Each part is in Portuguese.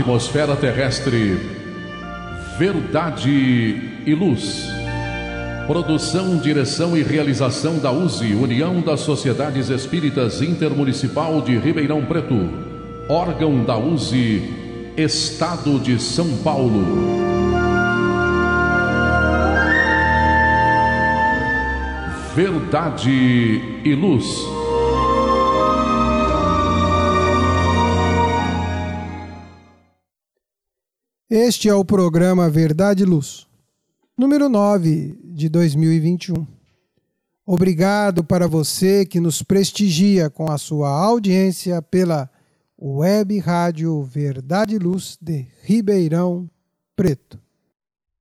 atmosfera terrestre. Verdade e Luz. Produção, direção e realização da USE, União das Sociedades Espíritas Intermunicipal de Ribeirão Preto. Órgão da USE, Estado de São Paulo. Verdade e Luz. Este é o programa Verdade e Luz, número 9 de 2021. Obrigado para você que nos prestigia com a sua audiência pela Web Rádio Verdade e Luz de Ribeirão Preto.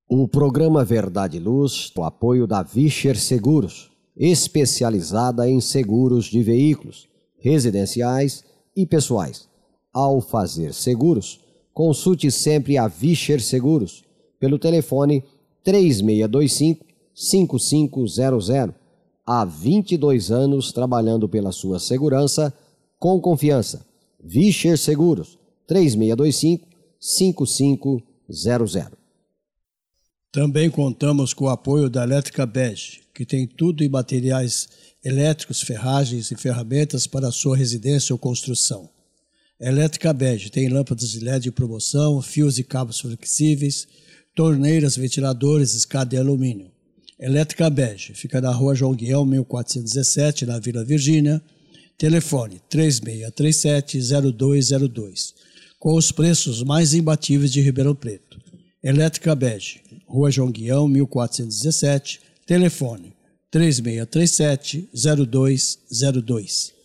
O programa Verdade e Luz, com apoio da Vischer Seguros, especializada em seguros de veículos, residenciais e pessoais. Ao fazer seguros, consulte sempre a Vischer Seguros pelo telefone 3625 5500. Há 22 anos trabalhando pela sua segurança com confiança. Vischer Seguros 3625 5500. Também contamos com o apoio da Elétrica Bege, que tem tudo em materiais elétricos, ferragens e ferramentas para a sua residência ou construção. Elétrica Bege tem lâmpadas de LED em promoção, fios e cabos flexíveis, torneiras, ventiladores, escada de alumínio. Elétrica Bege fica na rua João Guião, 1417, na Vila Virgínia. Telefone 3637-0202, com os preços mais imbatíveis de Ribeirão Preto. Elétrica Bege, rua João Guião, 1417. Telefone 3637-0202.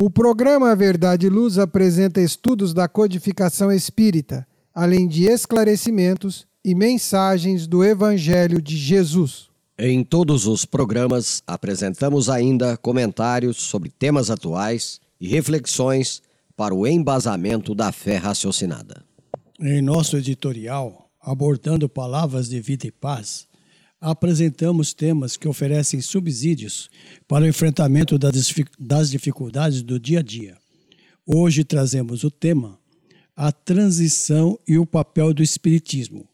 O programa Verdade e Luz apresenta estudos da codificação espírita, além de esclarecimentos e mensagens do Evangelho de Jesus. Em todos os programas, apresentamos ainda comentários sobre temas atuais e reflexões para o embasamento da fé raciocinada. Em nosso editorial, abordando palavras de vida e paz, apresentamos temas que oferecem subsídios para o enfrentamento das dificuldades do dia a dia. Hoje trazemos o tema A Transição e o Papel do Espiritismo,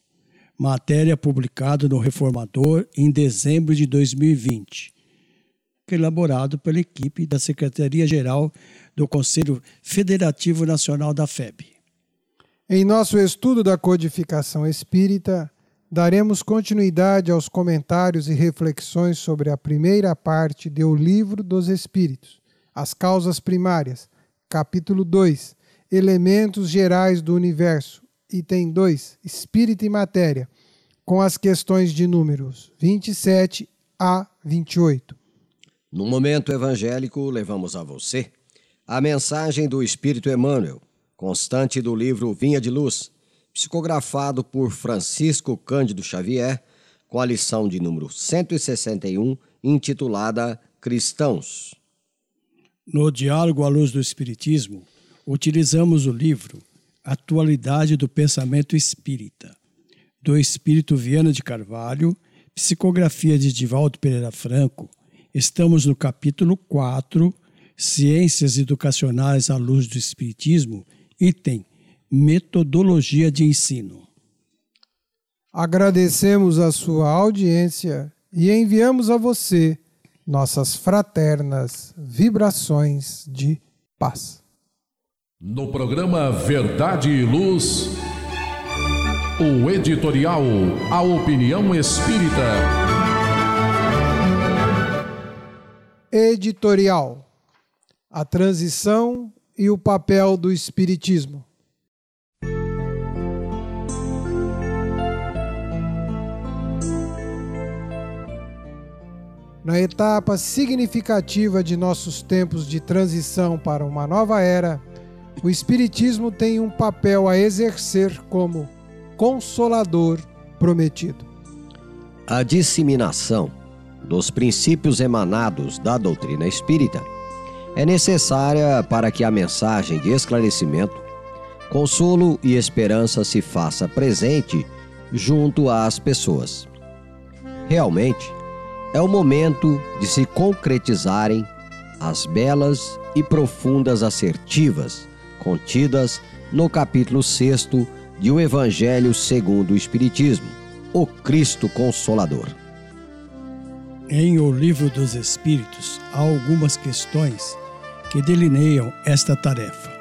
matéria publicada no Reformador em dezembro de 2020, elaborado pela equipe da Secretaria-Geral do Conselho Federativo Nacional da FEB. Em nosso estudo da codificação espírita, daremos continuidade aos comentários e reflexões sobre a primeira parte do Livro dos Espíritos, As Causas Primárias, capítulo 2, Elementos Gerais do Universo, item 2, Espírito e Matéria, com as questões de números 27 a 28. No momento evangélico, levamos a você a mensagem do Espírito Emmanuel, constante do livro Vinha de Luz psicografado por Francisco Cândido Xavier, com a lição de número 161, intitulada Cristãos. No Diálogo à Luz do Espiritismo, utilizamos o livro Atualidade do Pensamento Espírita, do Espírito Viana de Carvalho, psicografia de Divaldo Pereira Franco. Estamos no capítulo 4, Ciências Educacionais à Luz do Espiritismo, item metodologia de ensino. Agradecemos a sua audiência e enviamos a você nossas fraternas vibrações de paz. No programa Verdade e Luz, o editorial A Opinião Espírita. Editorial A transição e o papel do Espiritismo. Na etapa significativa de nossos tempos de transição para uma nova era, o Espiritismo tem um papel a exercer como consolador prometido. A disseminação dos princípios emanados da doutrina espírita é necessária para que a mensagem de esclarecimento, consolo e esperança se faça presente junto às pessoas. Realmente, é o momento de se concretizarem as belas e profundas assertivas contidas no capítulo 6 de O Evangelho segundo o Espiritismo, o Cristo Consolador. Em O Livro dos Espíritos há algumas questões que delineiam esta tarefa.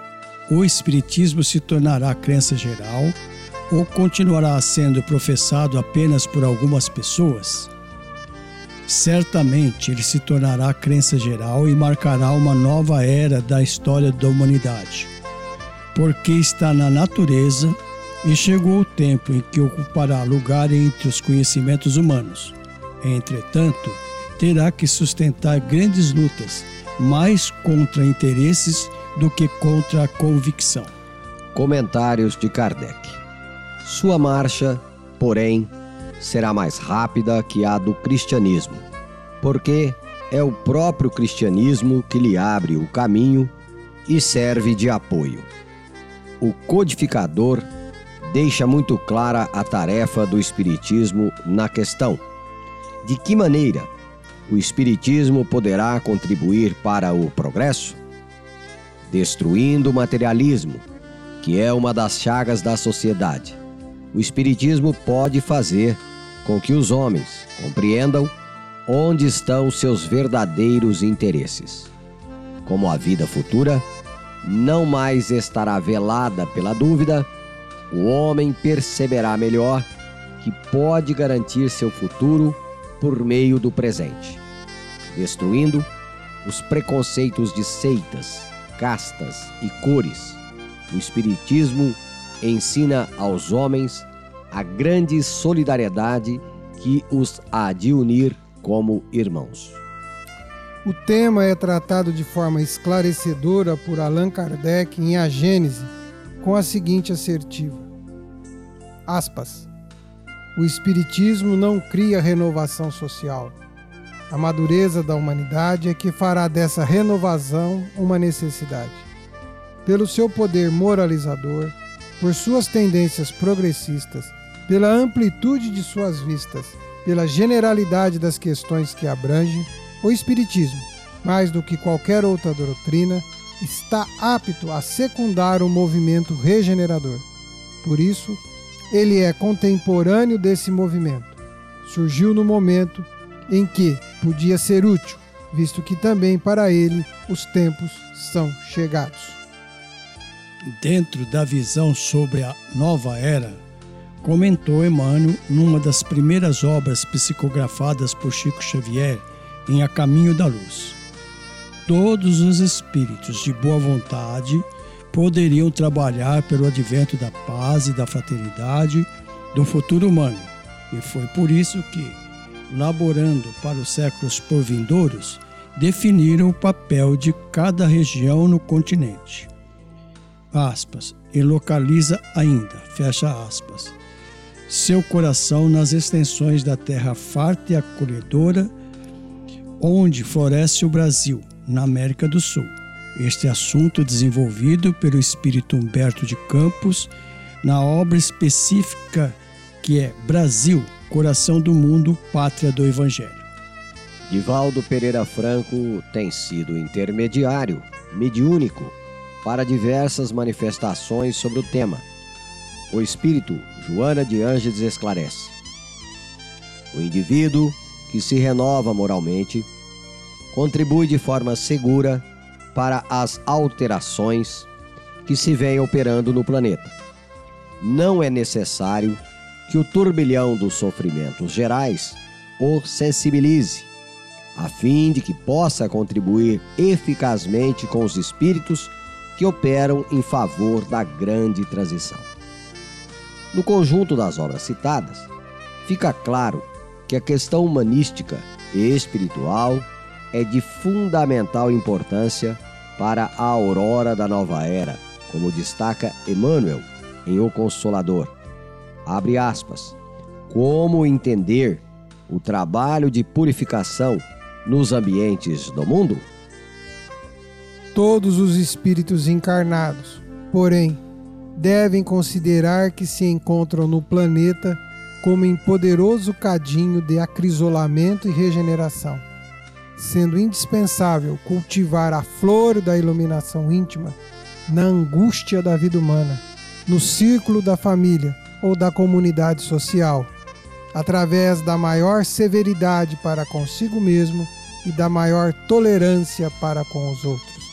O Espiritismo se tornará crença geral ou continuará sendo professado apenas por algumas pessoas? Certamente ele se tornará crença geral e marcará uma nova era da história da humanidade, porque está na natureza e chegou o tempo em que ocupará lugar entre os conhecimentos humanos. Entretanto, terá que sustentar grandes lutas, mais contra interesses do que contra a convicção. Comentários de Kardec. Sua marcha, porém, será mais rápida que a do cristianismo, porque é o próprio cristianismo que lhe abre o caminho e serve de apoio. O codificador deixa muito clara a tarefa do Espiritismo na questão: de que maneira o Espiritismo poderá contribuir para o progresso? Destruindo o materialismo, que é uma das chagas da sociedade. O Espiritismo pode fazer com que os homens compreendam onde estão seus verdadeiros interesses. Como a vida futura não mais estará velada pela dúvida, o homem perceberá melhor que pode garantir seu futuro por meio do presente, destruindo os preconceitos de seitas, castas e cores. O Espiritismo ensina aos homens a grande solidariedade que os há de unir como irmãos. O tema é tratado de forma esclarecedora por Allan Kardec em A Gênese, com a seguinte assertiva: Aspas. O Espiritismo não cria renovação social. A madureza da humanidade é que fará dessa renovação uma necessidade. Pelo seu poder moralizador, por suas tendências progressistas, pela amplitude de suas vistas, pela generalidade das questões que abrange, o Espiritismo, mais do que qualquer outra doutrina, está apto a secundar o movimento regenerador. Por isso, ele é contemporâneo desse movimento. Surgiu no momento em que podia ser útil, visto que também para ele os tempos são chegados. Dentro da visão sobre a nova era, comentou Emmanuel numa das primeiras obras psicografadas por Chico Xavier em A Caminho da Luz. Todos os espíritos de boa vontade poderiam trabalhar pelo advento da paz e da fraternidade do futuro humano, e foi por isso que, laborando para os séculos por vindouros, definiram o papel de cada região no continente. Aspas, e localiza ainda, fecha aspas, seu coração nas extensões da terra farta e acolhedora, onde floresce o Brasil, na América do Sul. Este assunto desenvolvido pelo espírito Humberto de Campos na obra específica que é Brasil, Coração do Mundo, Pátria do Evangelho. Divaldo Pereira Franco tem sido intermediário, mediúnico, para diversas manifestações sobre o tema o espírito Joana de Ângeles esclarece. O indivíduo que se renova moralmente contribui de forma segura para as alterações que se vêm operando no planeta. Não é necessário que o turbilhão dos sofrimentos gerais o sensibilize, a fim de que possa contribuir eficazmente com os espíritos que operam em favor da grande transição. No conjunto das obras citadas, fica claro que a questão humanística e espiritual é de fundamental importância para a aurora da nova era, como destaca Emmanuel em O Consolador. Abre aspas. Como entender o trabalho de purificação nos ambientes do mundo? Todos os espíritos encarnados, porém, devem considerar que se encontram no planeta como em poderoso cadinho de acrisolamento e regeneração, sendo indispensável cultivar a flor da iluminação íntima na angústia da vida humana, no círculo da família ou da comunidade social, através da maior severidade para consigo mesmo e da maior tolerância para com os outros.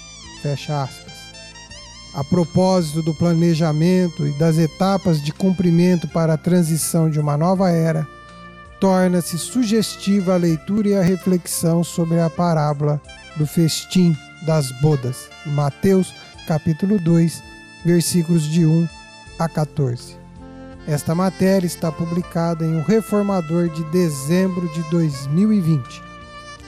Fecha aspas. A propósito do planejamento e das etapas de cumprimento para a transição de uma nova era, torna-se sugestiva a leitura e a reflexão sobre a parábola do festim das bodas, Mateus capítulo 2, versículos de 1 a 14. Esta matéria está publicada em O Reformador de dezembro de 2020.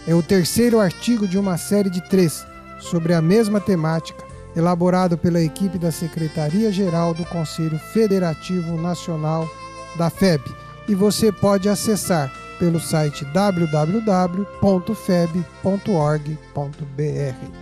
É o terceiro artigo de uma série de três sobre a mesma temática, elaborado pela equipe da Secretaria-Geral do Conselho Federativo Nacional da FEB, e você pode acessar pelo site www.feb.org.br.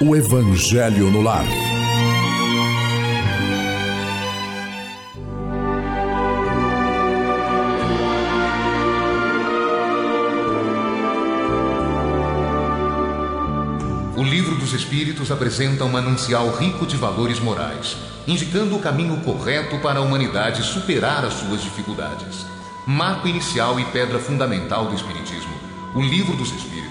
o Evangelho no lar. Espíritos apresenta um manancial rico de valores morais, indicando o caminho correto para a humanidade superar as suas dificuldades. Marco inicial e pedra fundamental do Espiritismo, o Livro dos Espíritos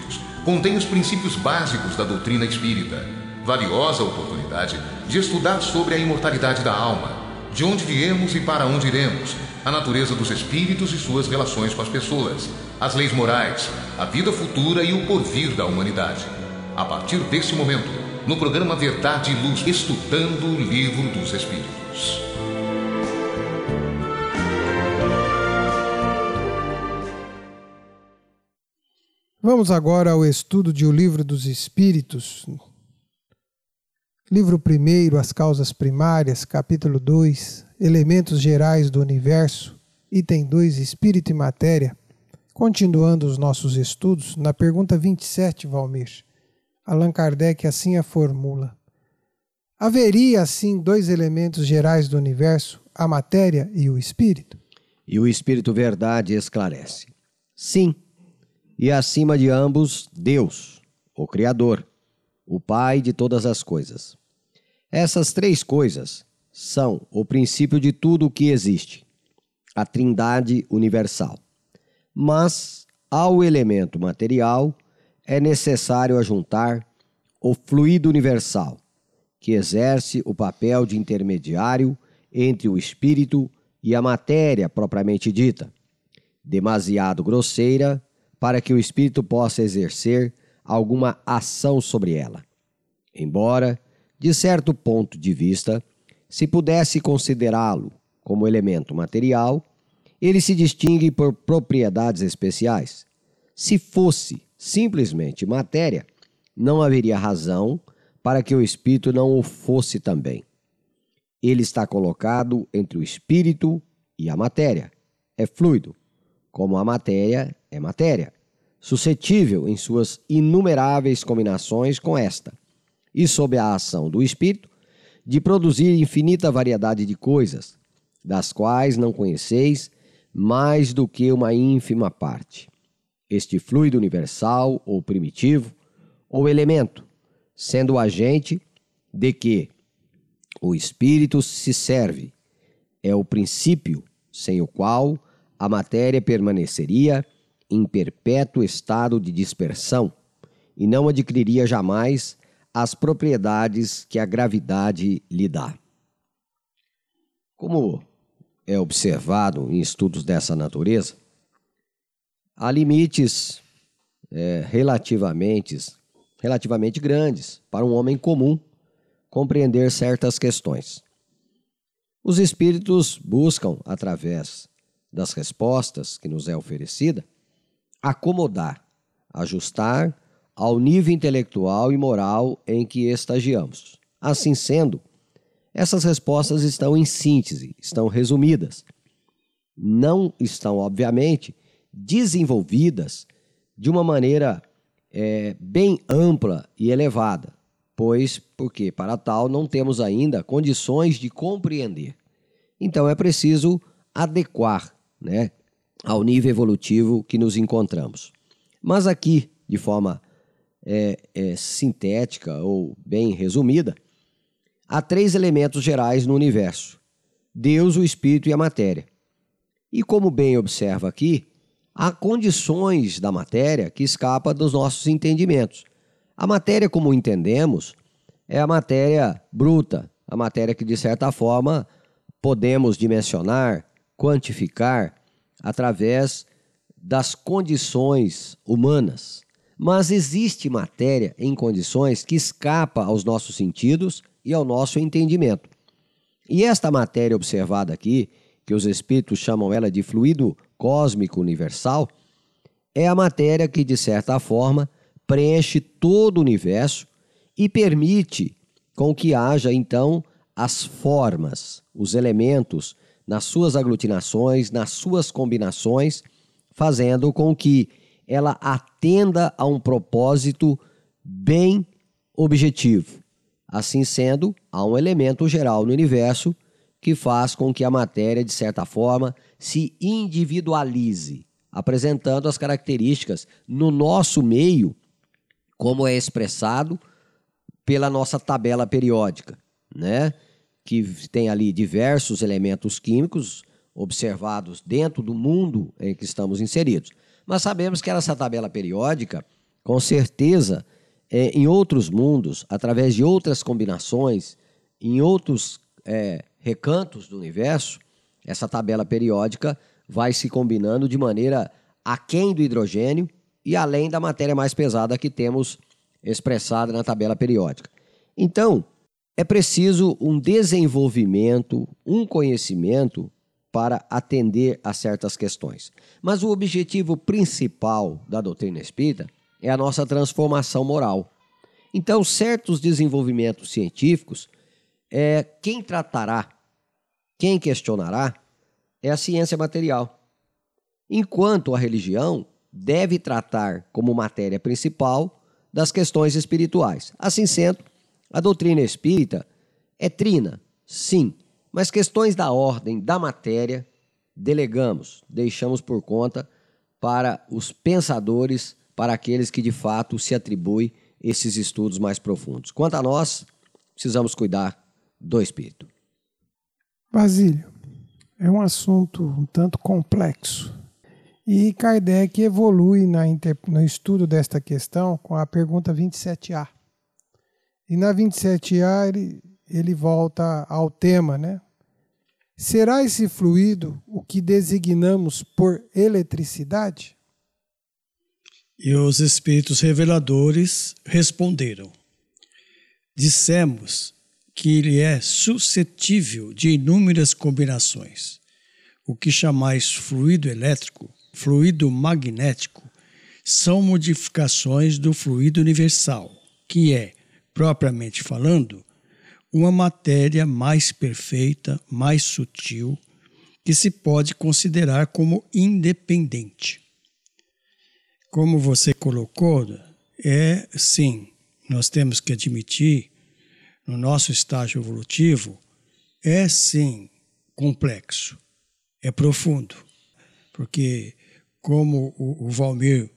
contém os princípios básicos da doutrina espírita. Valiosa oportunidade de estudar sobre a imortalidade da alma, de onde viemos e para onde iremos, a natureza dos espíritos e suas relações com as pessoas, as leis morais, a vida futura e o porvir da humanidade a partir desse momento, no programa Verdade e Luz, estudando o Livro dos Espíritos. Vamos agora ao estudo de O Livro dos Espíritos. Livro 1, As Causas Primárias, capítulo 2, Elementos Gerais do Universo, item 2, Espírito e Matéria. Continuando os nossos estudos, na pergunta 27, Valmir. Allan Kardec assim a formula. Haveria, assim, dois elementos gerais do universo, a matéria e o espírito? E o Espírito Verdade esclarece: sim, e acima de ambos, Deus, o Criador, o Pai de todas as coisas. Essas três coisas são o princípio de tudo o que existe, a Trindade universal. Mas ao elemento material é necessário ajuntar o fluido universal, que exerce o papel de intermediário entre o espírito e a matéria propriamente dita, demasiado grosseira para que o espírito possa exercer alguma ação sobre ela. Embora, de certo ponto de vista, se pudesse considerá-lo como elemento material, ele se distingue por propriedades especiais. Se fosse simplesmente matéria, não haveria razão para que o espírito não o fosse também. Ele está colocado entre o espírito e a matéria. É fluido, como a matéria é matéria, suscetível em suas inumeráveis combinações com esta, e sob a ação do espírito, de produzir infinita variedade de coisas, das quais não conheceis mais do que uma ínfima parte. Este fluido universal ou primitivo ou elemento, sendo o agente de que o espírito se serve é o princípio sem o qual a matéria permaneceria em perpétuo estado de dispersão e não adquiriria jamais as propriedades que a gravidade lhe dá. Como é observado em estudos dessa natureza, há limites é, relativamente, relativamente grandes para um homem comum compreender certas questões. Os espíritos buscam, através das respostas que nos é oferecida, acomodar, ajustar ao nível intelectual e moral em que estagiamos. Assim sendo, essas respostas estão em síntese, estão resumidas. Não estão, obviamente, desenvolvidas de uma maneira é, bem ampla e elevada, pois, porque para tal não temos ainda condições de compreender. Então é preciso adequar né, ao nível evolutivo que nos encontramos. Mas aqui, de forma é, é, sintética ou bem resumida, há três elementos gerais no universo: Deus, o Espírito e a matéria. E como bem observa aqui, há condições da matéria que escapam dos nossos entendimentos. A matéria, como entendemos, é a matéria bruta, a matéria que, de certa forma, podemos dimensionar, quantificar através das condições humanas. Mas existe matéria em condições que escapa aos nossos sentidos e ao nosso entendimento. E esta matéria observada aqui, que os espíritos chamam ela de fluido cósmico universal, é a matéria que, de certa forma, preenche todo o universo e permite com que haja então as formas, os elementos, nas suas aglutinações, nas suas combinações, fazendo com que ela atenda a um propósito bem objetivo. Assim sendo, há um elemento geral no universo que faz com que a matéria, de certa forma, se individualize, apresentando as características no nosso meio, como é expressado pela nossa tabela periódica, né? Que tem ali diversos elementos químicos observados dentro do mundo em que estamos inseridos. Mas sabemos que essa tabela periódica, com certeza, é, em outros mundos, através de outras combinações, em outros é, recantos do universo, essa tabela periódica vai se combinando de maneira aquém do hidrogênio e além da matéria mais pesada que temos expressada na tabela periódica. Então, é preciso um desenvolvimento, um conhecimento para atender a certas questões. Mas o objetivo principal da doutrina espírita é a nossa transformação moral. Então, certos desenvolvimentos científicos, é, quem tratará, quem questionará, é a ciência material. Enquanto a religião deve tratar como matéria principal das questões espirituais. Assim sendo, a doutrina espírita é trina, sim, mas questões da ordem, da matéria, delegamos, deixamos por conta para os pensadores, para aqueles que de fato se atribuem esses estudos mais profundos. Quanto a nós, precisamos cuidar do espírito. Basílio, é um assunto um tanto complexo. E Kardec evolui no estudo desta questão com a pergunta 27A. E na 27A ele, ele volta ao tema, né? Será esse fluido o que designamos por eletricidade? E os espíritos reveladores responderam: Dissemos que ele é suscetível de inúmeras combinações. O que chamais fluido elétrico, fluido magnético, são modificações do fluido universal, que é propriamente falando, uma matéria mais perfeita, mais sutil, que se pode considerar como independente. Como você colocou, é sim, nós temos que admitir, no nosso estágio evolutivo, é sim complexo, é profundo, porque, como o, Valmir,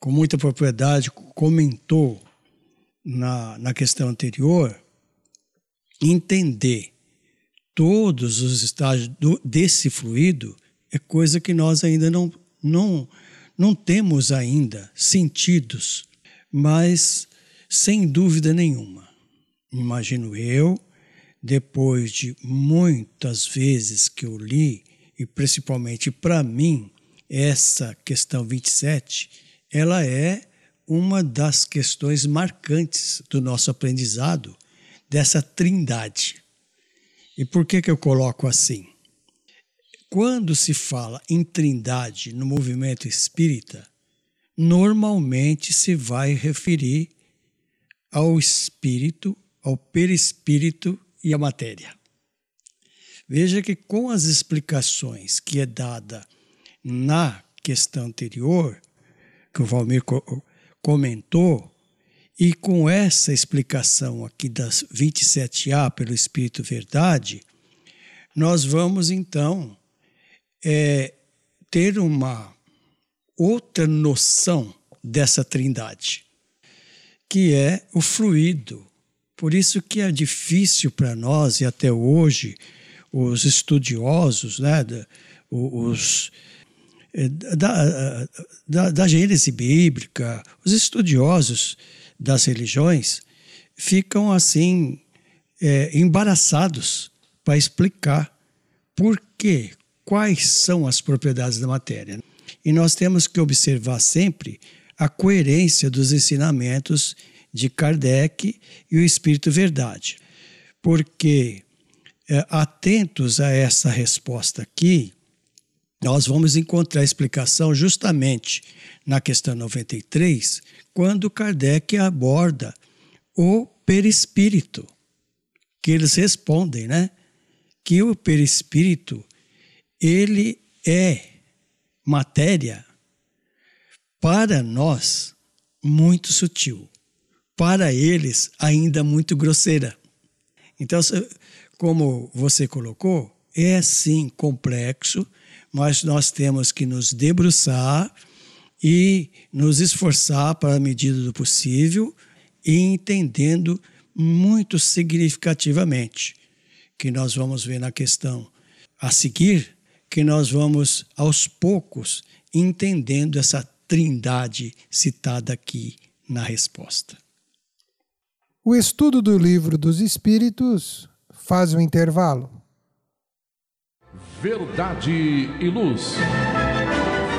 com muita propriedade, comentou na, na questão anterior, entender todos os estágios do, desse fluido é coisa que nós ainda não, não, não temos ainda sentidos, mas sem dúvida nenhuma, imagino eu, depois de muitas vezes que eu li, e principalmente para mim, essa questão 27, ela é uma das questões marcantes do nosso aprendizado dessa trindade. E por que, que eu coloco assim? Quando se fala em trindade no movimento espírita, normalmente se vai referir ao espírito, ao perispírito e à matéria. Veja que com as explicações que é dada na questão anterior, que o Valmir comentou, e com essa explicação aqui das 27A pelo Espírito Verdade, nós vamos então é, ter uma outra noção dessa trindade, que é o fluido. Por isso que é difícil para nós, e até hoje, os estudiosos, né, os, da, da, da gênese bíblica, os estudiosos das religiões ficam assim é, embaraçados para explicar por quê, quais são as propriedades da matéria. E nós temos que observar sempre a coerência dos ensinamentos de Kardec e o Espírito Verdade. Porque, é, atentos a essa resposta aqui, nós vamos encontrar explicação justamente na questão 93, quando Kardec aborda o perispírito, que eles respondem, né? Que o perispírito ele é matéria para nós muito sutil, para eles ainda muito grosseira. Então, como você colocou, é sim complexo mas nós temos que nos debruçar e nos esforçar para a medida do possível entendendo muito significativamente que nós vamos ver na questão a seguir que nós vamos aos poucos entendendo essa trindade citada aqui na resposta. O estudo do livro dos Espíritos faz um intervalo. Verdade e Luz.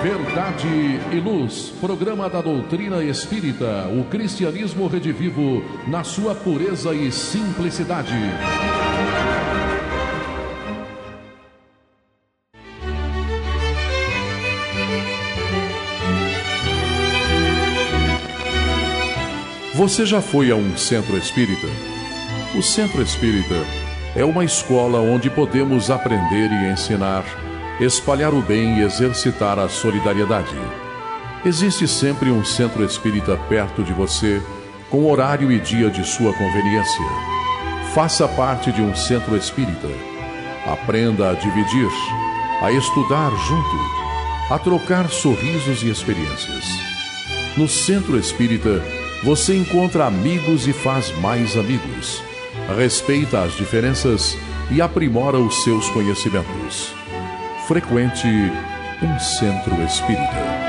Verdade e Luz, programa da doutrina espírita, o cristianismo redivivo na sua pureza e simplicidade. Você já foi a um centro espírita? O centro espírita é uma escola onde podemos aprender e ensinar, espalhar o bem e exercitar a solidariedade. Existe sempre um centro espírita perto de você, com horário e dia de sua conveniência. Faça parte de um centro espírita. Aprenda a dividir, a estudar junto, a trocar sorrisos e experiências. No centro espírita, você encontra amigos e faz mais amigos respeita as diferenças e aprimora os seus conhecimentos. Frequente um centro espírita.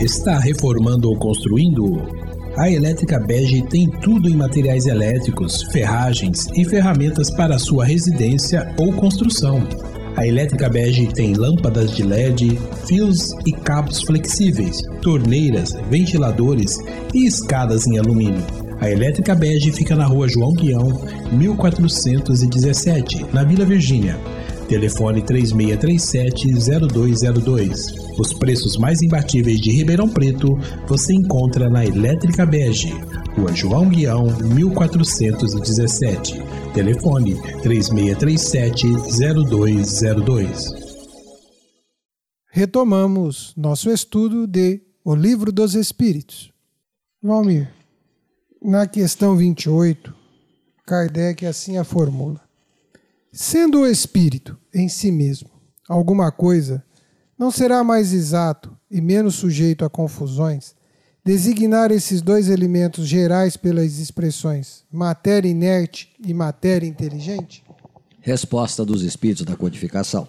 Está reformando ou construindo? A Elétrica Bege tem tudo em materiais elétricos, ferragens e ferramentas para sua residência ou construção a Elétrica Bege tem lâmpadas de LED, fios e cabos flexíveis, torneiras, ventiladores e escadas em alumínio. A Elétrica Bege fica na rua João Guião, 1417, na Vila Virgínia. Telefone 3637-0202. Os preços mais imbatíveis de Ribeirão Preto você encontra na Elétrica Bege, Rua João Guião, 1417. Telefone 3637-0202. Retomamos nosso estudo de O Livro dos Espíritos. Valmir, na questão 28, Kardec assim a formula. Sendo o espírito em si mesmo alguma coisa, não será mais exato e menos sujeito a confusões designar esses dois elementos gerais pelas expressões matéria inerte e matéria inteligente? Resposta dos espíritos da codificação.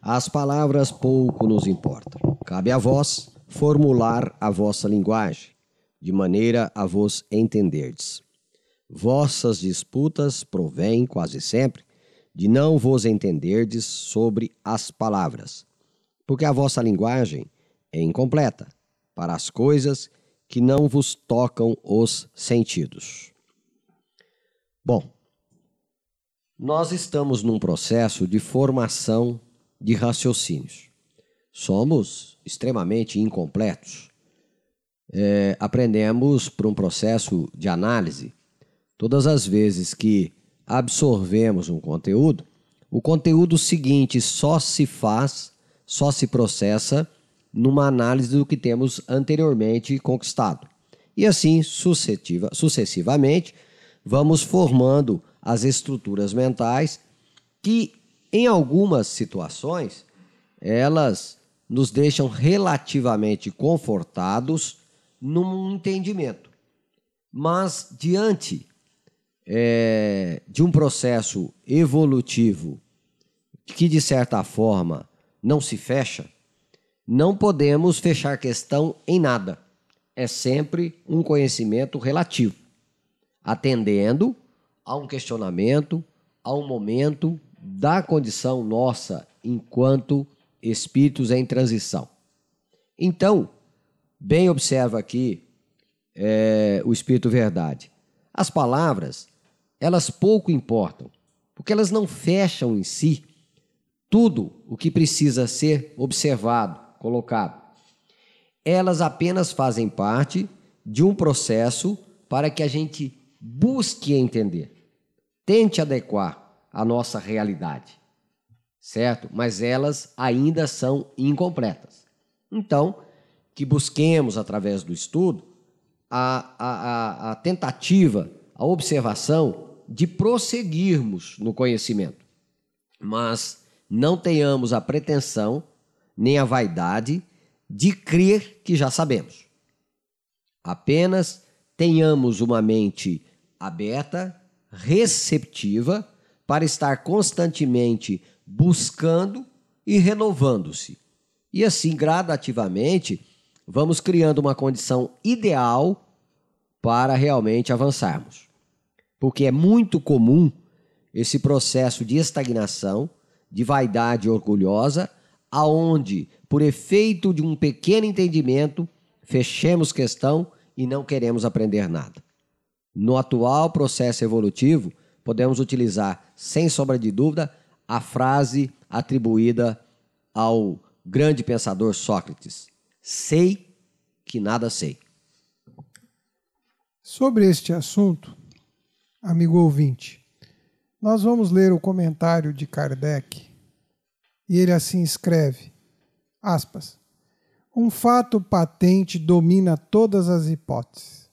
As palavras pouco nos importam. Cabe a vós formular a vossa linguagem, de maneira a vos entenderdes. Vossas disputas provêm, quase sempre, de não vos entenderdes sobre as palavras, porque a vossa linguagem é incompleta para as coisas que não vos tocam os sentidos. Bom, nós estamos num processo de formação de raciocínios. Somos extremamente incompletos. É, aprendemos por um processo de análise. Todas as vezes que absorvemos um conteúdo, o conteúdo seguinte só se faz, só se processa numa análise do que temos anteriormente conquistado. E assim, sucessivamente, vamos formando as estruturas mentais que, em algumas situações, elas nos deixam relativamente confortados num entendimento. Mas, diante é, de um processo evolutivo que, de certa forma, não se fecha, não podemos fechar questão em nada. É sempre um conhecimento relativo, atendendo a um questionamento, a um momento da condição nossa enquanto espíritos em transição. Então, bem observa aqui é, o Espírito Verdade. As palavras, elas pouco importam, porque elas não fecham em si tudo o que precisa ser observado, colocado. Elas apenas fazem parte de um processo para que a gente busque entender, tente adequar a nossa realidade, certo? Mas elas ainda são incompletas. Então, que busquemos através do estudo a, a, a, a tentativa, a observação de prosseguirmos no conhecimento, mas não tenhamos a pretensão nem a vaidade de crer que já sabemos. Apenas tenhamos uma mente aberta, receptiva, para estar constantemente buscando e renovando-se. E assim, gradativamente, vamos criando uma condição ideal para realmente avançarmos. Porque é muito comum esse processo de estagnação, de vaidade orgulhosa, aonde, por efeito de um pequeno entendimento, fechemos questão e não queremos aprender nada. No atual processo evolutivo, podemos utilizar, sem sombra de dúvida, a frase atribuída ao grande pensador Sócrates: Sei que nada sei. Sobre este assunto, amigo ouvinte, nós vamos ler o comentário de Kardec e ele assim escreve: aspas, um fato patente domina todas as hipóteses.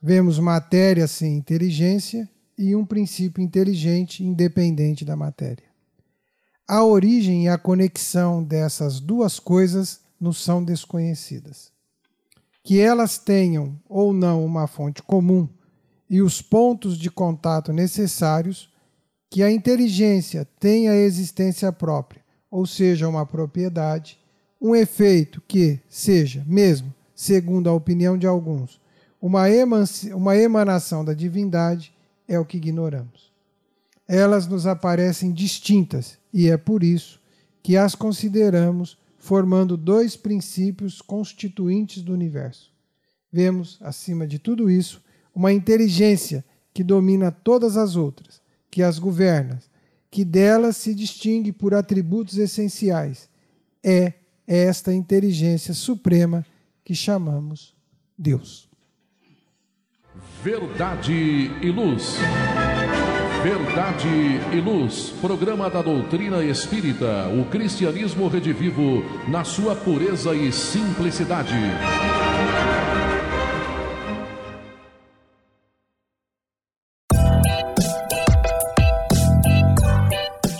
Vemos matéria sem inteligência e um princípio inteligente independente da matéria. A origem e a conexão dessas duas coisas nos são desconhecidas. Que elas tenham ou não uma fonte comum e os pontos de contato necessários, que a inteligência tenha existência própria ou seja, uma propriedade, um efeito que seja, mesmo segundo a opinião de alguns, uma, uma emanação da divindade, é o que ignoramos. Elas nos aparecem distintas e é por isso que as consideramos formando dois princípios constituintes do universo. Vemos, acima de tudo isso, uma inteligência que domina todas as outras, que as governa, que dela se distingue por atributos essenciais. É esta inteligência suprema que chamamos Deus. Verdade e luz. Verdade e Luz, programa da doutrina espírita, o cristianismo redivivo na sua pureza e simplicidade.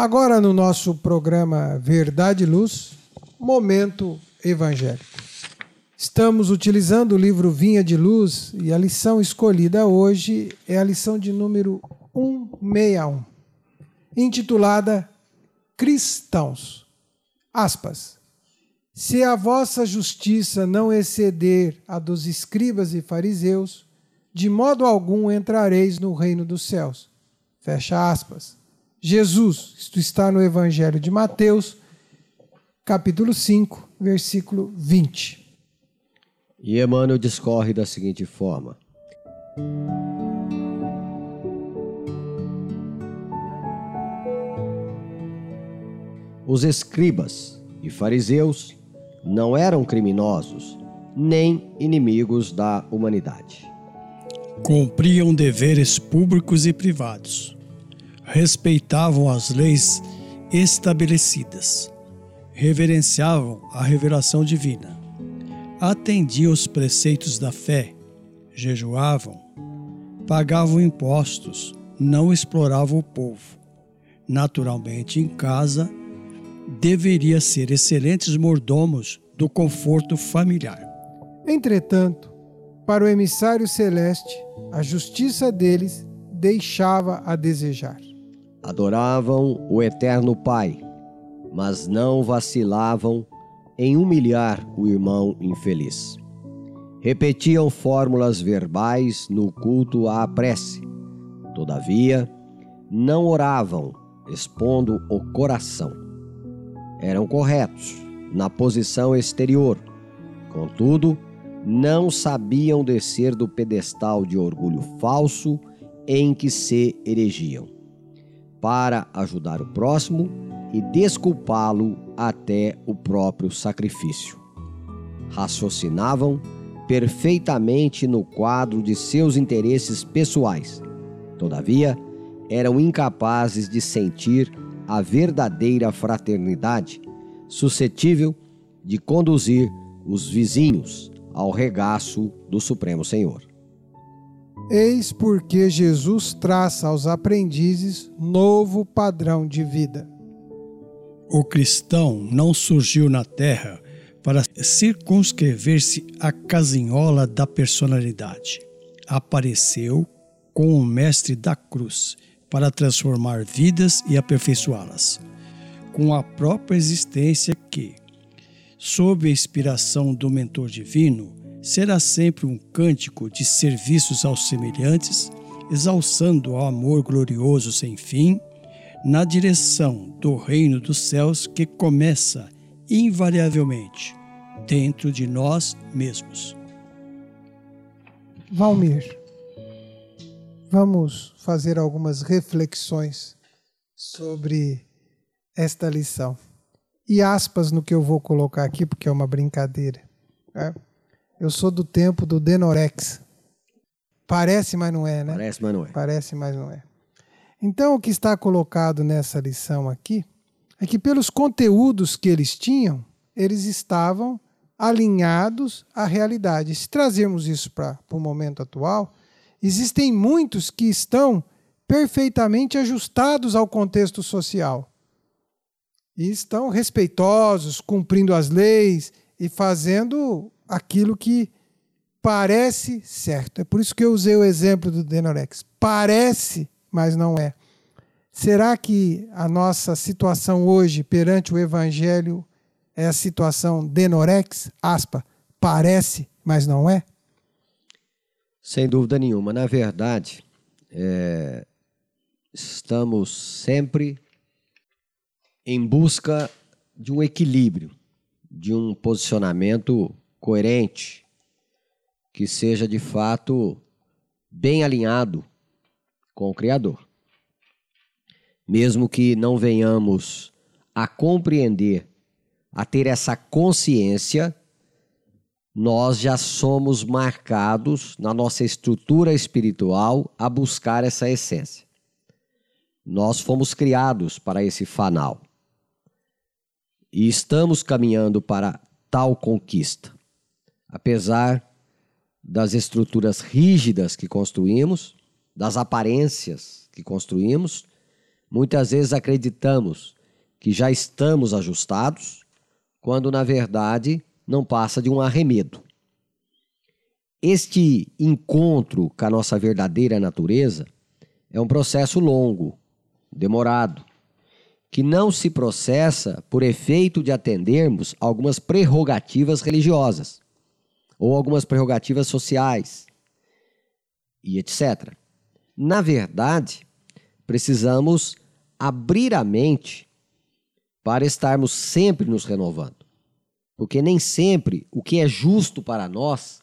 Agora no nosso programa Verdade e Luz, Momento Evangélico. Estamos utilizando o livro Vinha de Luz e a lição escolhida hoje é a lição de número 161, intitulada Cristãos. Aspas. Se a vossa justiça não exceder a dos escribas e fariseus, de modo algum entrareis no reino dos céus. Fecha aspas. Jesus, isto está no Evangelho de Mateus, capítulo 5, versículo 20. E Emmanuel discorre da seguinte forma: Os escribas e fariseus não eram criminosos, nem inimigos da humanidade. Cumpriam deveres públicos e privados respeitavam as leis estabelecidas, reverenciavam a revelação divina, atendiam os preceitos da fé, jejuavam, pagavam impostos, não exploravam o povo. Naturalmente, em casa, deveria ser excelentes mordomos do conforto familiar. Entretanto, para o emissário celeste, a justiça deles deixava a desejar. Adoravam o Eterno Pai, mas não vacilavam em humilhar o irmão infeliz. Repetiam fórmulas verbais no culto à prece. Todavia, não oravam expondo o coração. Eram corretos na posição exterior, contudo, não sabiam descer do pedestal de orgulho falso em que se erigiam para ajudar o próximo e desculpá-lo até o próprio sacrifício. Raciocinavam perfeitamente no quadro de seus interesses pessoais. Todavia, eram incapazes de sentir a verdadeira fraternidade, suscetível de conduzir os vizinhos ao regaço do Supremo Senhor. Eis porque Jesus traça aos aprendizes novo padrão de vida. O cristão não surgiu na terra para circunscrever-se à casinhola da personalidade. Apareceu com o mestre da cruz para transformar vidas e aperfeiçoá-las, com a própria existência que, sob a inspiração do mentor divino, será sempre um cântico de serviços aos semelhantes, exalçando o amor glorioso sem fim, na direção do reino dos céus que começa invariavelmente dentro de nós mesmos. Valmir, vamos fazer algumas reflexões sobre esta lição. E aspas no que eu vou colocar aqui, porque é uma brincadeira. Né? Eu sou do tempo do Denorex. Parece, mas não é, né? Parece, mas não é. Parece, mas não é. Então, o que está colocado nessa lição aqui é que, pelos conteúdos que eles tinham, eles estavam alinhados à realidade. Se trazermos isso para o momento atual, existem muitos que estão perfeitamente ajustados ao contexto social. e estão respeitosos, cumprindo as leis e fazendo aquilo que parece certo. É por isso que eu usei o exemplo do Denorex. Parece, mas não é. Será que a nossa situação hoje perante o Evangelho é a situação Denorex, aspa, parece, mas não é? Sem dúvida nenhuma. Na verdade, é, estamos sempre em busca de um equilíbrio, de um posicionamento coerente, que seja de fato bem alinhado com o Criador. Mesmo que não venhamos a compreender, a ter essa consciência, nós já somos marcados na nossa estrutura espiritual a buscar essa essência. Nós fomos criados para esse fanal e estamos caminhando para tal conquista. Apesar das estruturas rígidas que construímos, das aparências que construímos, muitas vezes acreditamos que já estamos ajustados, quando na verdade não passa de um arremedo. Este encontro com a nossa verdadeira natureza é um processo longo, demorado, que não se processa por efeito de atendermos algumas prerrogativas religiosas ou algumas prerrogativas sociais e etc. Na verdade, precisamos abrir a mente para estarmos sempre nos renovando. Porque nem sempre o que é justo para nós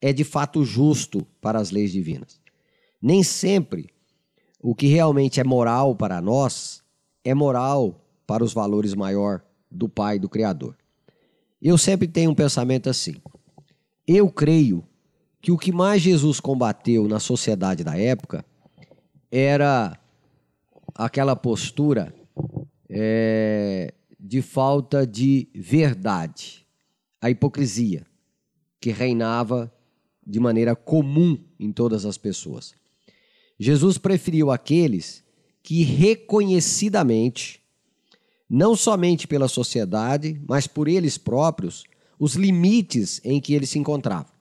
é de fato justo para as leis divinas. Nem sempre o que realmente é moral para nós é moral para os valores maior do Pai, do Criador. Eu sempre tenho um pensamento assim. Eu creio que o que mais Jesus combateu na sociedade da época era aquela postura é, de falta de verdade, a hipocrisia que reinava de maneira comum em todas as pessoas. Jesus preferiu aqueles que reconhecidamente, não somente pela sociedade, mas por eles próprios, os limites em que eles se encontravam.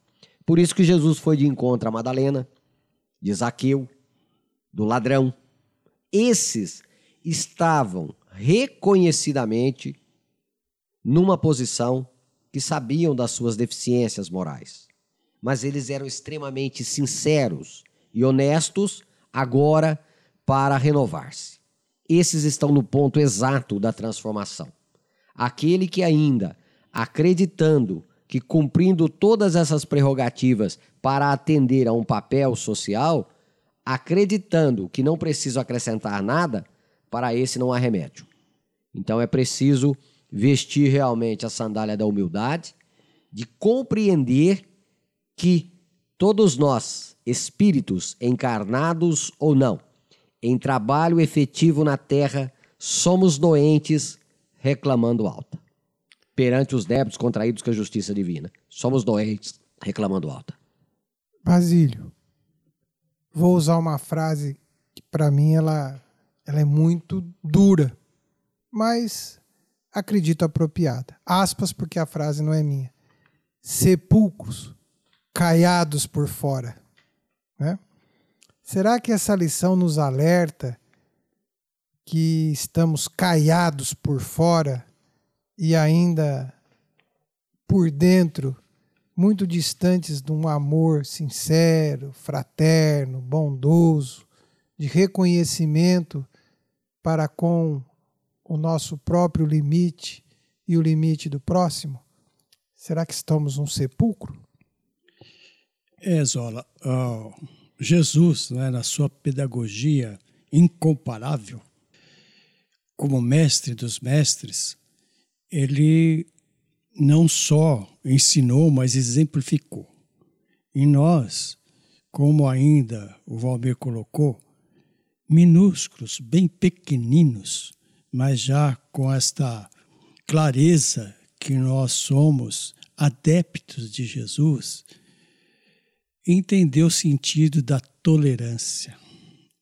Por isso que Jesus foi de encontro a Madalena, de Zaqueu, do ladrão. Esses estavam reconhecidamente numa posição que sabiam das suas deficiências morais. Mas eles eram extremamente sinceros e honestos agora para renovar-se. Esses estão no ponto exato da transformação. Aquele que ainda, acreditando que cumprindo todas essas prerrogativas para atender a um papel social, acreditando que não precisa acrescentar nada, para esse não há remédio. Então é preciso vestir realmente a sandália da humildade, de compreender que todos nós espíritos encarnados ou não, em trabalho efetivo na terra, somos doentes reclamando alta. Perante os débitos contraídos com a justiça divina, somos doentes reclamando alta. Basílio, vou usar uma frase que para mim ela, ela é muito dura, mas acredito apropriada. Aspas, porque a frase não é minha. Sepulcros caiados por fora né? Será que essa lição nos alerta que estamos caiados por fora e ainda por dentro, muito distantes de um amor sincero, fraterno, bondoso, de reconhecimento para com o nosso próprio limite e o limite do próximo? Será que estamos num sepulcro? É, Zola, Jesus, né, na sua pedagogia incomparável, como mestre dos mestres, ele não só ensinou, mas exemplificou. E nós, como ainda o Valmir colocou, minúsculos, bem pequeninos, mas já com esta clareza que nós somos adeptos de Jesus, entender o sentido da tolerância,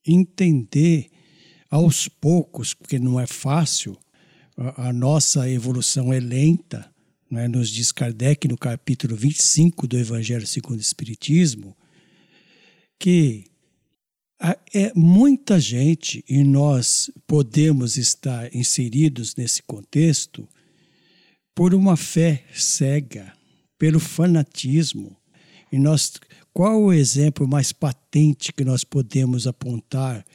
entender aos poucos, porque não é fácil, a, nossa evolução é lenta, né? nos diz Kardec no capítulo 25 do Evangelho segundo o Espiritismo, que é muita gente, e nós podemos estar inseridos nesse contexto, por uma fé cega, pelo fanatismo. E nós, qual o exemplo mais patente que nós podemos apontar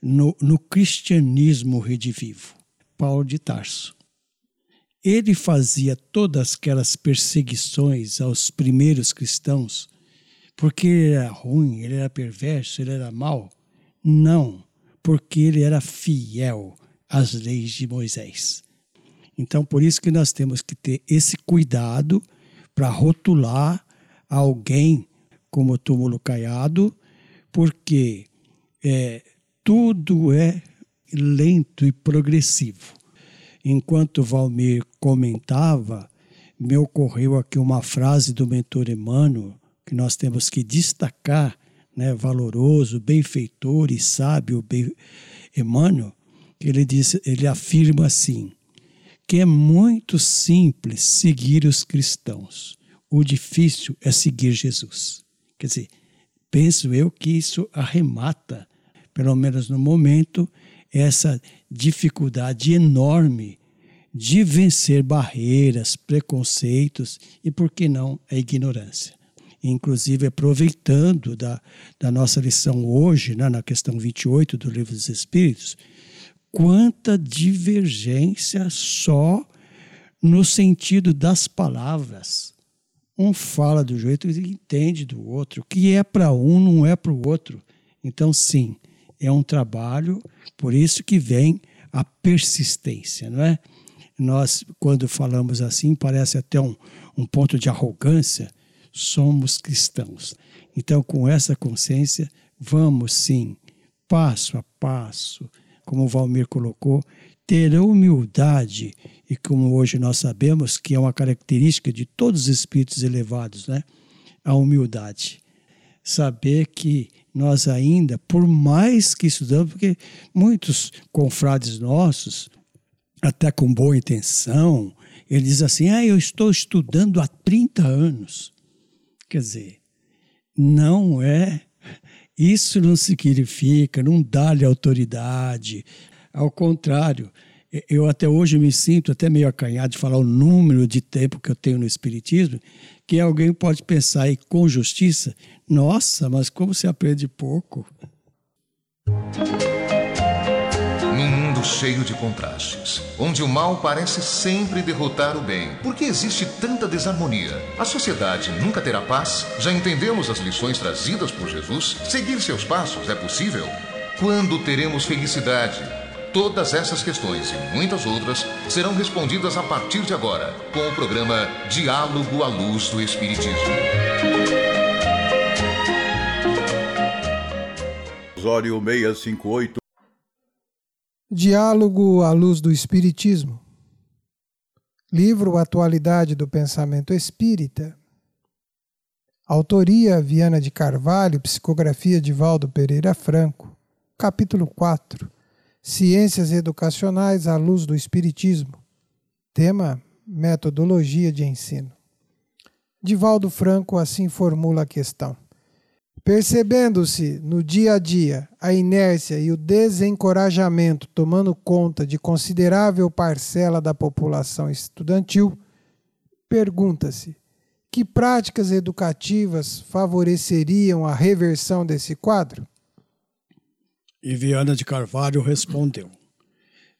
no, no cristianismo redivivo? Paulo de Tarso. Ele fazia todas aquelas perseguições aos primeiros cristãos porque ele era ruim, ele era perverso, ele era mau. Não, porque ele era fiel às leis de Moisés. Então, por isso que nós temos que ter esse cuidado para rotular alguém como túmulo caiado, porque é, tudo é lento e progressivo. Enquanto Valmir comentava, me ocorreu aqui uma frase do mentor Emmanuel, que nós temos que destacar, né, valoroso, benfeitor e sábio bem, Emmanuel, ele diz, ele afirma assim, que é muito simples seguir os cristãos. O difícil é seguir Jesus. Quer dizer, penso eu que isso arremata, pelo menos no momento, essa dificuldade enorme de vencer barreiras, preconceitos e, por que não, a ignorância inclusive aproveitando da, da nossa lição hoje, né, na questão 28 do Livro dos Espíritos, quanta divergência só no sentido das palavras. Um fala do jeito e entende do outro. O que é para um não é para o outro. Então, sim, é um trabalho, por isso que vem a persistência, não é? Nós, quando falamos assim, parece até um, um ponto de arrogância, somos cristãos. Então, com essa consciência, vamos sim, passo a passo, como o Valmir colocou, ter humildade, e como hoje nós sabemos que é uma característica de todos os espíritos elevados, né? A humildade. Saber que nós ainda, por mais que estudamos, porque muitos confrades nossos, até com boa intenção, eles dizem assim: ah, eu estou estudando há 30 anos. Quer dizer, não é. Isso não significa, não dá-lhe autoridade. Ao contrário, eu até hoje me sinto até meio acanhado de falar o número de tempo que eu tenho no Espiritismo, que alguém pode pensar aí com justiça, nossa, mas como se aprende pouco cheio de contrastes, onde o mal parece sempre derrotar o bem. Por que existe tanta desarmonia? A sociedade nunca terá paz? Já entendemos as lições trazidas por Jesus? Seguir seus passos é possível? Quando teremos felicidade? Todas essas questões e muitas outras serão respondidas a partir de agora, com o programa Diálogo à Luz do Espiritismo. Osório 658 Diálogo à luz do Espiritismo. Livro Atualidade do Pensamento Espírita. Autoria Viana de Carvalho, psicografia de Valdo Pereira Franco. Capítulo 4. Ciências Educacionais à luz do Espiritismo. Tema: Metodologia de ensino. Divaldo Franco assim formula a questão. Percebendo-se no dia a dia a inércia e o desencorajamento tomando conta de considerável parcela da população estudantil, pergunta-se: que práticas educativas favoreceriam a reversão desse quadro? E Viana de Carvalho respondeu: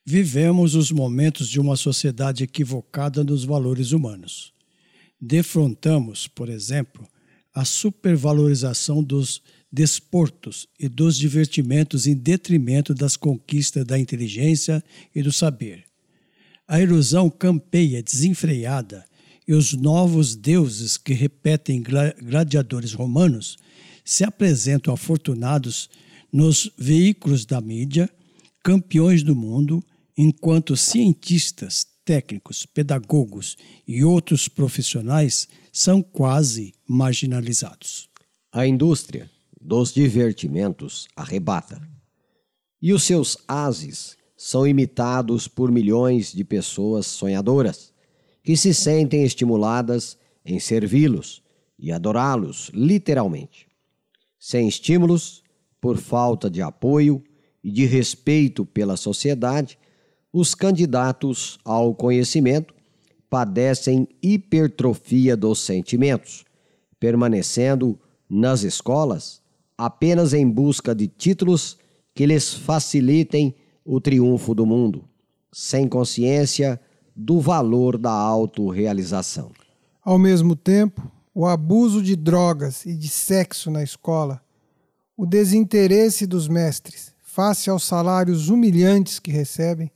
Vivemos os momentos de uma sociedade equivocada nos valores humanos. Defrontamos, por exemplo, a supervalorização dos desportos e dos divertimentos em detrimento das conquistas da inteligência e do saber. A erosão campeia desenfreada e os novos deuses que repetem gladiadores romanos se apresentam afortunados nos veículos da mídia, campeões do mundo, enquanto cientistas, técnicos, pedagogos e outros profissionais são quase marginalizados. A indústria dos divertimentos arrebata. E os seus ases são imitados por milhões de pessoas sonhadoras, que se sentem estimuladas em servi-los e adorá-los, literalmente. Sem estímulos, por falta de apoio e de respeito pela sociedade, os candidatos ao conhecimento padecem hipertrofia dos sentimentos, permanecendo nas escolas apenas em busca de títulos que lhes facilitem o triunfo do mundo, sem consciência do valor da autorrealização. Ao mesmo tempo, o abuso de drogas e de sexo na escola, o desinteresse dos mestres face aos salários humilhantes que recebem,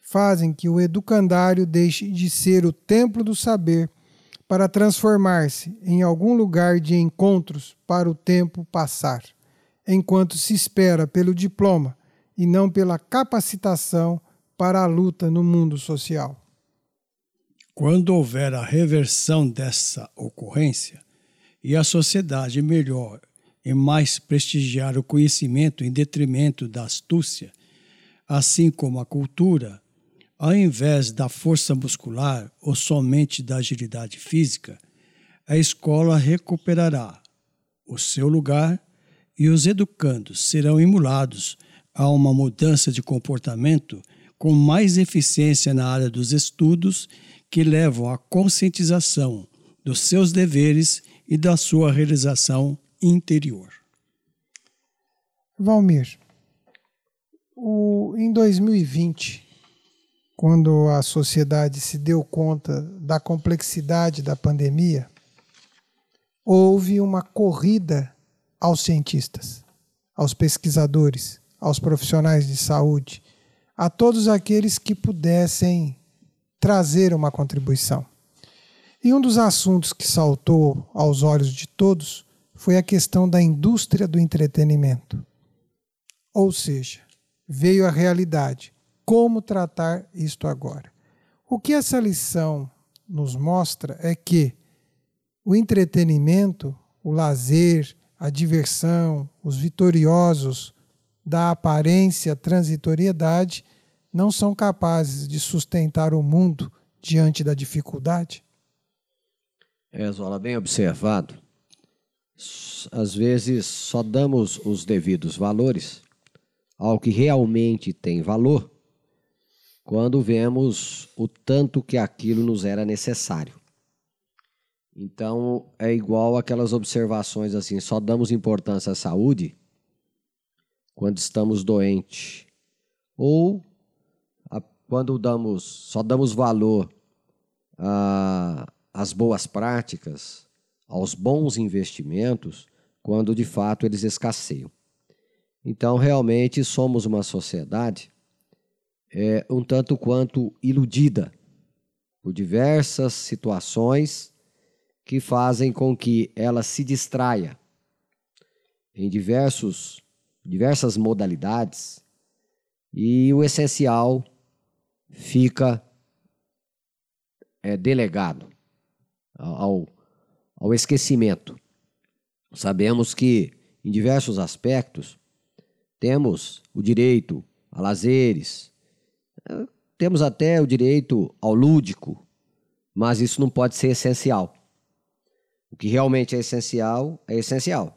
fazem que o educandário deixe de ser o templo do saber para transformar-se em algum lugar de encontros para o tempo passar, enquanto se espera pelo diploma e não pela capacitação para a luta no mundo social. Quando houver a reversão dessa ocorrência e a sociedade melhor e mais prestigiar o conhecimento em detrimento da astúcia, assim como a cultura, ao invés da força muscular ou somente da agilidade física, a escola recuperará o seu lugar e os educandos serão emulados a uma mudança de comportamento com mais eficiência na área dos estudos que levam à conscientização dos seus deveres e da sua realização interior. Valmir, o, em 2020, quando a sociedade se deu conta da complexidade da pandemia, houve uma corrida aos cientistas, aos pesquisadores, aos profissionais de saúde, a todos aqueles que pudessem trazer uma contribuição. E um dos assuntos que saltou aos olhos de todos foi a questão da indústria do entretenimento. Ou seja, veio a realidade como tratar isto agora. O que essa lição nos mostra é que o entretenimento, o lazer, a diversão, os vitoriosos da aparência transitoriedade não são capazes de sustentar o mundo diante da dificuldade? É, Zola, bem observado. Às vezes só damos os devidos valores ao que realmente tem valor quando vemos o tanto que aquilo nos era necessário. Então é igual aquelas observações assim, só damos importância à saúde quando estamos doentes ou a, quando damos só damos valor às boas práticas, aos bons investimentos, quando de fato eles escasseiam. Então realmente somos uma sociedade é, um tanto quanto iludida por diversas situações que fazem com que ela se distraia em diversos, diversas modalidades e o essencial fica é, delegado ao, ao esquecimento. Sabemos que, em diversos aspectos, temos o direito a lazeres, temos até o direito ao lúdico, mas isso não pode ser essencial. O que realmente é essencial é essencial.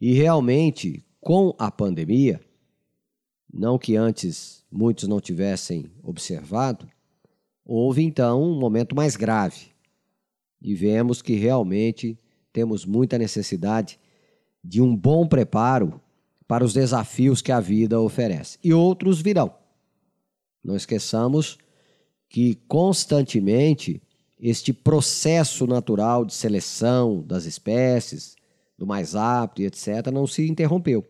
E realmente, com a pandemia, não que antes muitos não tivessem observado, houve então um momento mais grave. E vemos que realmente temos muita necessidade de um bom preparo para os desafios que a vida oferece. E outros virão. Não esqueçamos que constantemente este processo natural de seleção das espécies, do mais apto e etc., não se interrompeu.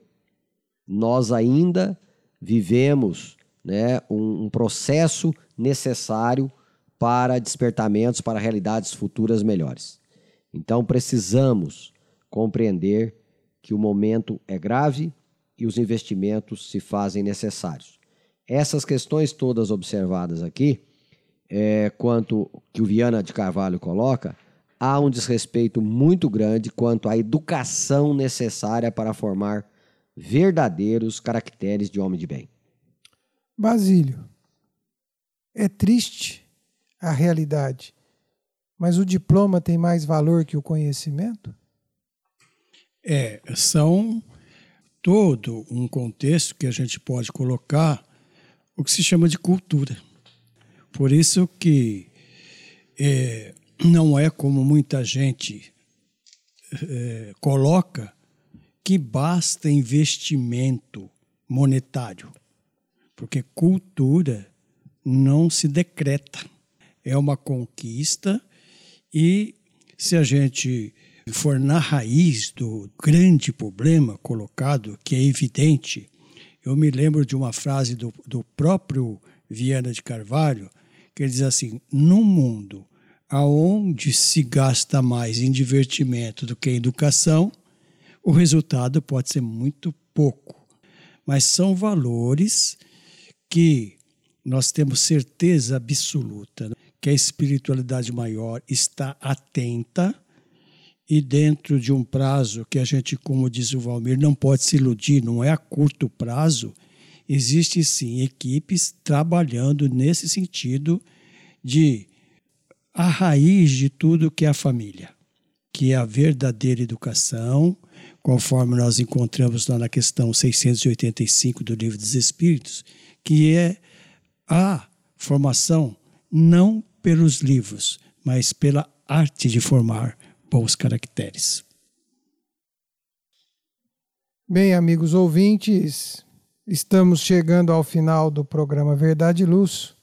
Nós ainda vivemos né, um, um processo necessário para despertamentos, para realidades futuras melhores. Então precisamos compreender que o momento é grave e os investimentos se fazem necessários. Essas questões todas observadas aqui, é, quanto que o Viana de Carvalho coloca, há um desrespeito muito grande quanto à educação necessária para formar verdadeiros caracteres de homem de bem. Basílio, é triste a realidade, mas o diploma tem mais valor que o conhecimento? É, são todo um contexto que a gente pode colocar o que se chama de cultura. Por isso que é, não é como muita gente é, coloca que basta investimento monetário, porque cultura não se decreta, é uma conquista e se a gente for na raiz do grande problema colocado, que é evidente, eu me lembro de uma frase do, do próprio Viana de Carvalho, que ele diz assim: no mundo aonde se gasta mais em divertimento do que em educação, o resultado pode ser muito pouco. Mas são valores que nós temos certeza absoluta que a espiritualidade maior está atenta e dentro de um prazo que a gente, como diz o Valmir, não pode se iludir, não é a curto prazo, existe sim equipes trabalhando nesse sentido de a raiz de tudo que é a família, que é a verdadeira educação, conforme nós encontramos lá na questão 685 do Livro dos Espíritos, que é a formação não pelos livros, mas pela arte de formar bons caracteres. Bem, amigos ouvintes, estamos chegando ao final do programa Verdade e Luz.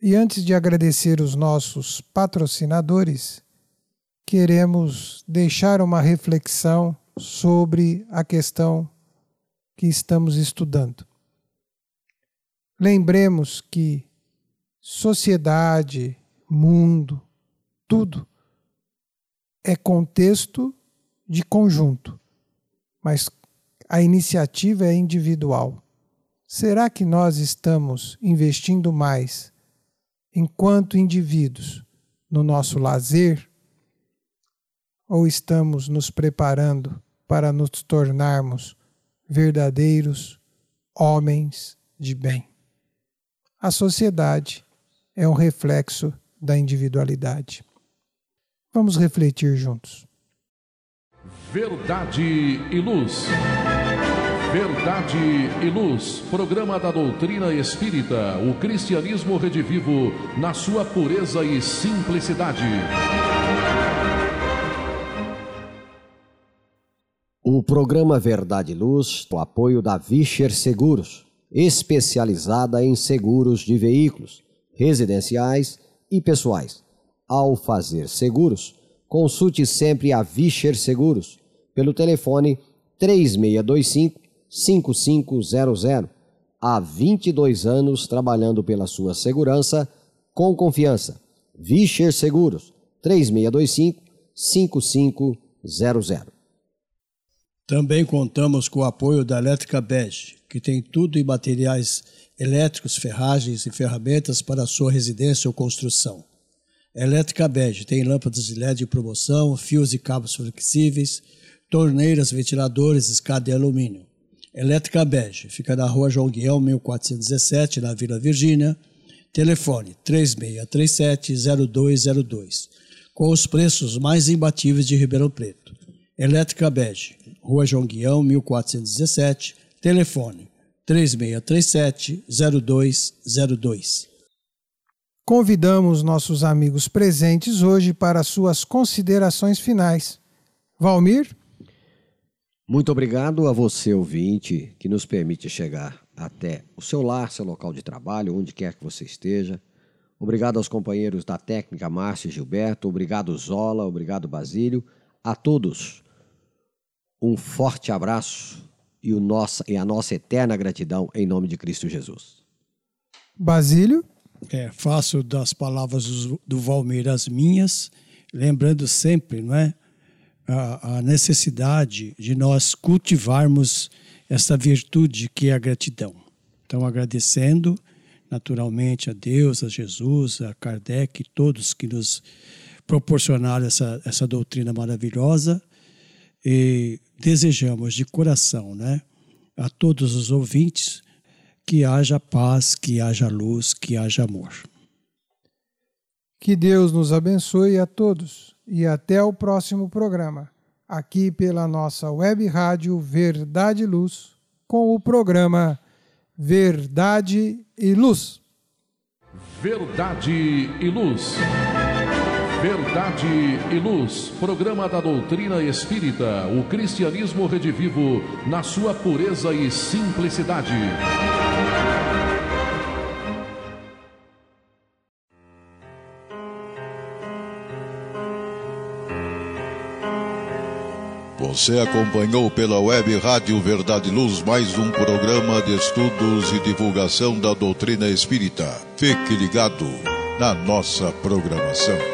E antes de agradecer os nossos patrocinadores, queremos deixar uma reflexão sobre a questão que estamos estudando. Lembremos que sociedade, mundo, tudo é contexto de conjunto, mas a iniciativa é individual. Será que nós estamos investindo mais enquanto indivíduos no nosso lazer ou estamos nos preparando para nos tornarmos verdadeiros homens de bem? A sociedade é um reflexo da individualidade. Vamos refletir juntos. Verdade e Luz. Verdade e Luz, programa da doutrina espírita, o cristianismo redivivo na sua pureza e simplicidade. O programa Verdade e Luz, o apoio da Vischer Seguros, especializada em seguros de veículos, residenciais e pessoais ao fazer seguros, consulte sempre a Vischer Seguros pelo telefone 3625 5500. Há 22 anos trabalhando pela sua segurança com confiança. Vischer Seguros 3625 5500. Também contamos com o apoio da Elétrica Bege, que tem tudo em materiais elétricos, ferragens e ferramentas para sua residência ou construção. Elétrica Bege tem lâmpadas de LED em promoção, fios e cabos flexíveis, torneiras, ventiladores, escada de alumínio. Elétrica Bege fica na rua João Guião, 1417, na Vila Virgínia. Telefone 3637-0202, com os preços mais imbatíveis de Ribeirão Preto. Elétrica Bege, Rua João Guião, 1417, telefone 3637-0202. Convidamos nossos amigos presentes hoje para suas considerações finais. Valmir? Muito obrigado a você, ouvinte, que nos permite chegar até o seu lar, seu local de trabalho, onde quer que você esteja. Obrigado aos companheiros da técnica Márcio e Gilberto, obrigado Zola, obrigado Basílio, a todos. Um forte abraço e, o nossa, e a nossa eterna gratidão em nome de Cristo Jesus. Basílio? É, faço das palavras do Valmir as minhas, lembrando sempre, não é, a, a necessidade de nós cultivarmos essa virtude que é a gratidão. Então, agradecendo naturalmente a Deus, a Jesus, a Kardec, todos que nos proporcionaram essa, essa doutrina maravilhosa e desejamos de coração, né, a todos os ouvintes que haja paz, que haja luz, que haja amor. Que Deus nos abençoe a todos e até o próximo programa, aqui pela nossa web rádio Verdade e Luz, com o programa Verdade e Luz. Verdade e Luz. Verdade e Luz, programa da doutrina espírita, o cristianismo redivivo na sua pureza e simplicidade. Você acompanhou pela web Rádio Verdade e Luz mais um programa de estudos e divulgação da doutrina espírita. Fique ligado na nossa programação.